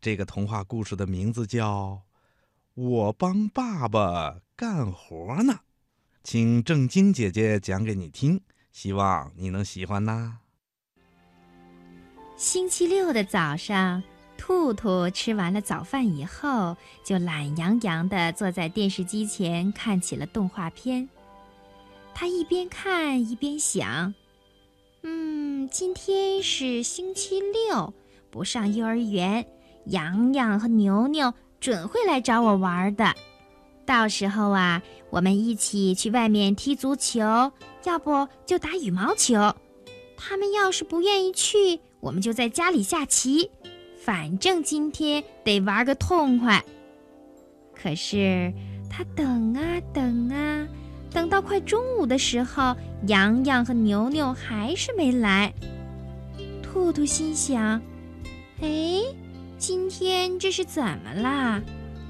这个童话故事的名字叫《我帮爸爸干活呢》，请正晶姐姐讲给你听，希望你能喜欢呐。星期六的早上，兔兔吃完了早饭以后，就懒洋洋地坐在电视机前看起了动画片。他一边看一边想：“嗯，今天是星期六，不上幼儿园。”洋洋和牛牛准会来找我玩的，到时候啊，我们一起去外面踢足球，要不就打羽毛球。他们要是不愿意去，我们就在家里下棋。反正今天得玩个痛快。可是他等啊等啊，等到快中午的时候，洋洋和牛牛还是没来。兔兔心想：哎。今天这是怎么啦？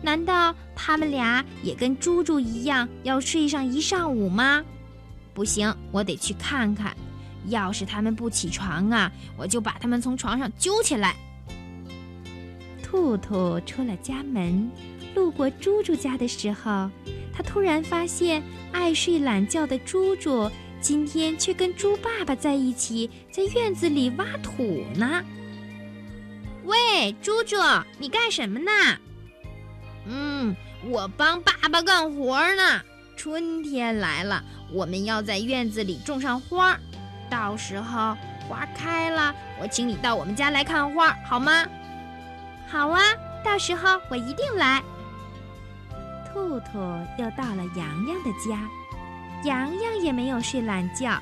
难道他们俩也跟猪猪一样要睡上一上午吗？不行，我得去看看。要是他们不起床啊，我就把他们从床上揪起来。兔兔出了家门，路过猪猪家的时候，他突然发现爱睡懒觉的猪猪今天却跟猪爸爸在一起，在院子里挖土呢。喂，猪猪，你干什么呢？嗯，我帮爸爸干活呢。春天来了，我们要在院子里种上花，到时候花开了，我请你到我们家来看花，好吗？好啊，到时候我一定来。兔兔又到了洋洋的家，洋洋也没有睡懒觉，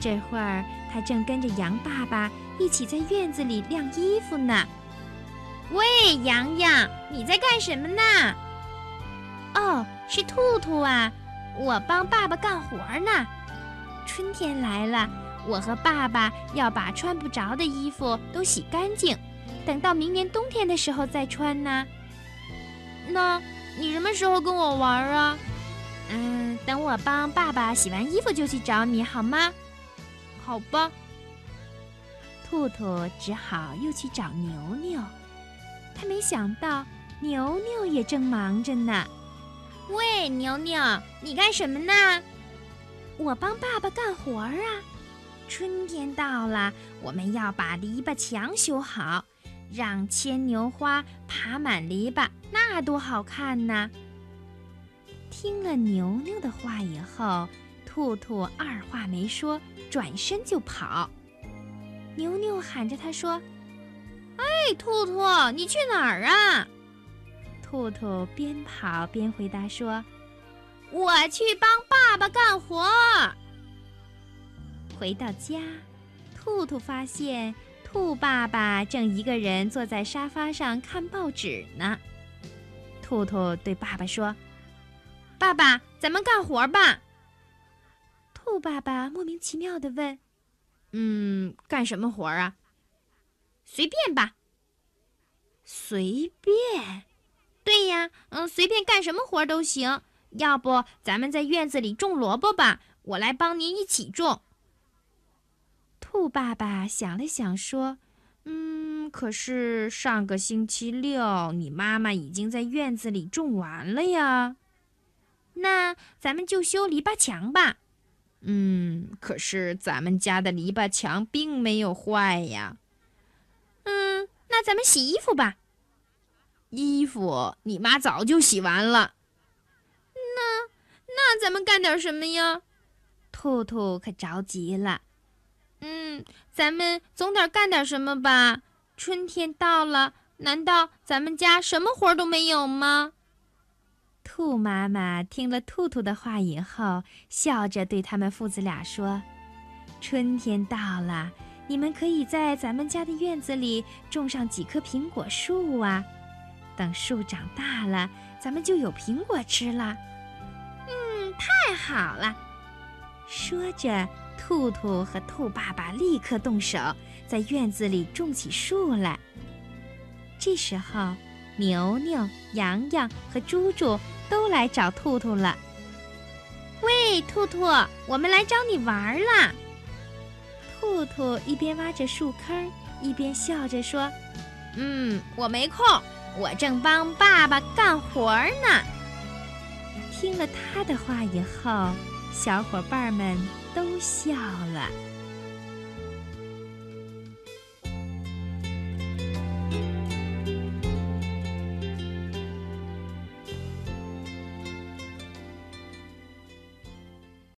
这会儿他正跟着羊爸爸。一起在院子里晾衣服呢。喂，洋洋，你在干什么呢？哦，是兔兔啊，我帮爸爸干活呢。春天来了，我和爸爸要把穿不着的衣服都洗干净，等到明年冬天的时候再穿呢。那你什么时候跟我玩啊？嗯，等我帮爸爸洗完衣服就去找你好吗？好吧。兔兔只好又去找牛牛，他没想到牛牛也正忙着呢。喂，牛牛，你干什么呢？我帮爸爸干活儿啊。春天到了，我们要把篱笆墙修好，让牵牛花爬满篱笆，那多好看呢！听了牛牛的话以后，兔兔二话没说，转身就跑。牛牛喊着他说：“哎，兔兔，你去哪儿啊？”兔兔边跑边回答说：“我去帮爸爸干活。”回到家，兔兔发现兔爸爸正一个人坐在沙发上看报纸呢。兔兔对爸爸说：“爸爸，咱们干活吧。”兔爸爸莫名其妙地问。嗯，干什么活儿啊？随便吧。随便？对呀，嗯，随便干什么活儿都行。要不咱们在院子里种萝卜吧？我来帮您一起种。兔爸爸想了想说：“嗯，可是上个星期六你妈妈已经在院子里种完了呀。那咱们就修篱笆墙吧。”嗯，可是咱们家的篱笆墙并没有坏呀。嗯，那咱们洗衣服吧。衣服你妈早就洗完了。那那咱们干点什么呀？兔兔可着急了。嗯，咱们总得干点什么吧？春天到了，难道咱们家什么活都没有吗？兔妈妈听了兔兔的话以后，笑着对他们父子俩说：“春天到了，你们可以在咱们家的院子里种上几棵苹果树啊。等树长大了，咱们就有苹果吃了。”“嗯，太好了！”说着，兔兔和兔爸爸立刻动手，在院子里种起树来。这时候，牛牛、羊羊和猪猪。都来找兔兔了。喂，兔兔，我们来找你玩了。兔兔一边挖着树坑，一边笑着说：“嗯，我没空，我正帮爸爸干活呢。听了他的话以后，小伙伴们都笑了。